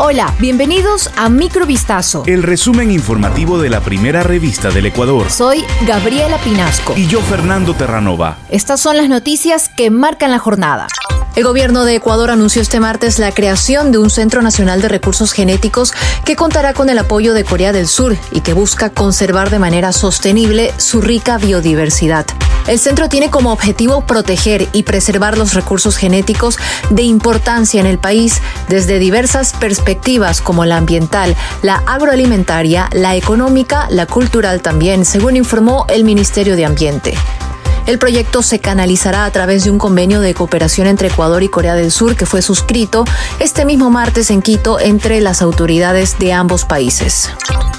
Hola, bienvenidos a Microvistazo. El resumen informativo de la primera revista del Ecuador. Soy Gabriela Pinasco. Y yo, Fernando Terranova. Estas son las noticias que marcan la jornada. El gobierno de Ecuador anunció este martes la creación de un Centro Nacional de Recursos Genéticos que contará con el apoyo de Corea del Sur y que busca conservar de manera sostenible su rica biodiversidad. El centro tiene como objetivo proteger y preservar los recursos genéticos de importancia en el país desde diversas perspectivas como la ambiental, la agroalimentaria, la económica, la cultural también, según informó el Ministerio de Ambiente. El proyecto se canalizará a través de un convenio de cooperación entre Ecuador y Corea del Sur que fue suscrito este mismo martes en Quito entre las autoridades de ambos países.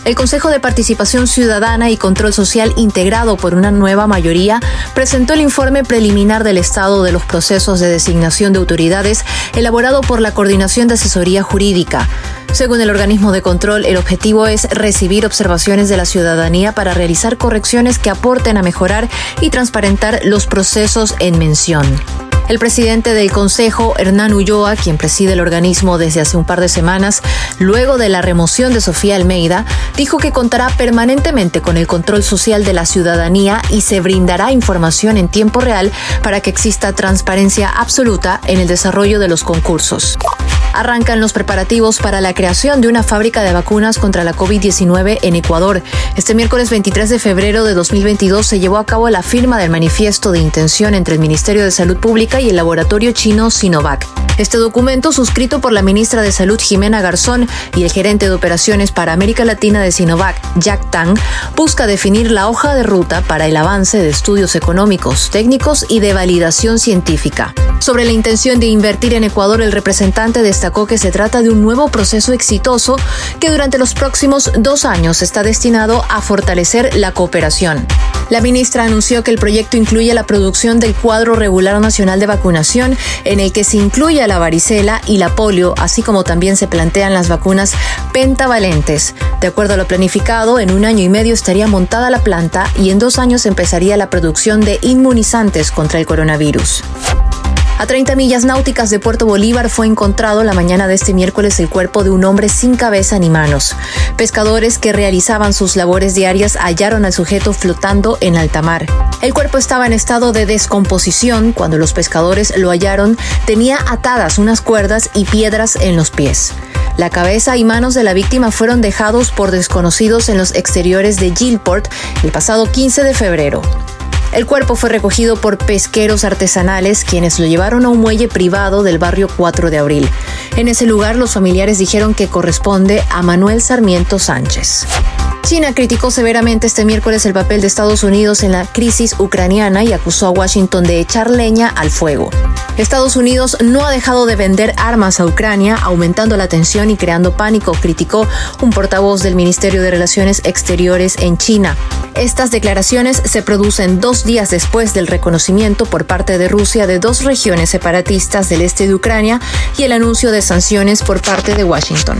El Consejo de Participación Ciudadana y Control Social, integrado por una nueva mayoría, presentó el informe preliminar del estado de los procesos de designación de autoridades elaborado por la Coordinación de Asesoría Jurídica. Según el organismo de control, el objetivo es recibir observaciones de la ciudadanía para realizar correcciones que aporten a mejorar y transparentar los procesos en mención. El presidente del Consejo, Hernán Ulloa, quien preside el organismo desde hace un par de semanas, luego de la remoción de Sofía Almeida, dijo que contará permanentemente con el control social de la ciudadanía y se brindará información en tiempo real para que exista transparencia absoluta en el desarrollo de los concursos. Arrancan los preparativos para la creación de una fábrica de vacunas contra la COVID-19 en Ecuador. Este miércoles 23 de febrero de 2022 se llevó a cabo la firma del manifiesto de intención entre el Ministerio de Salud Pública y el laboratorio chino Sinovac. Este documento, suscrito por la ministra de Salud Jimena Garzón y el gerente de operaciones para América Latina de Sinovac, Jack Tang, busca definir la hoja de ruta para el avance de estudios económicos, técnicos y de validación científica. Sobre la intención de invertir en Ecuador, el representante destacó que se trata de un nuevo proceso exitoso que durante los próximos dos años está destinado a fortalecer la cooperación. La ministra anunció que el proyecto incluye la producción del cuadro regular nacional de vacunación, en el que se incluye la varicela y la polio, así como también se plantean las vacunas pentavalentes. De acuerdo a lo planificado, en un año y medio estaría montada la planta y en dos años empezaría la producción de inmunizantes contra el coronavirus. A 30 millas náuticas de Puerto Bolívar fue encontrado la mañana de este miércoles el cuerpo de un hombre sin cabeza ni manos. Pescadores que realizaban sus labores diarias hallaron al sujeto flotando en alta mar. El cuerpo estaba en estado de descomposición. Cuando los pescadores lo hallaron, tenía atadas unas cuerdas y piedras en los pies. La cabeza y manos de la víctima fueron dejados por desconocidos en los exteriores de Gilport el pasado 15 de febrero. El cuerpo fue recogido por pesqueros artesanales quienes lo llevaron a un muelle privado del barrio 4 de abril. En ese lugar los familiares dijeron que corresponde a Manuel Sarmiento Sánchez. China criticó severamente este miércoles el papel de Estados Unidos en la crisis ucraniana y acusó a Washington de echar leña al fuego. Estados Unidos no ha dejado de vender armas a Ucrania, aumentando la tensión y creando pánico, criticó un portavoz del Ministerio de Relaciones Exteriores en China. Estas declaraciones se producen dos días después del reconocimiento por parte de Rusia de dos regiones separatistas del este de Ucrania y el anuncio de sanciones por parte de Washington.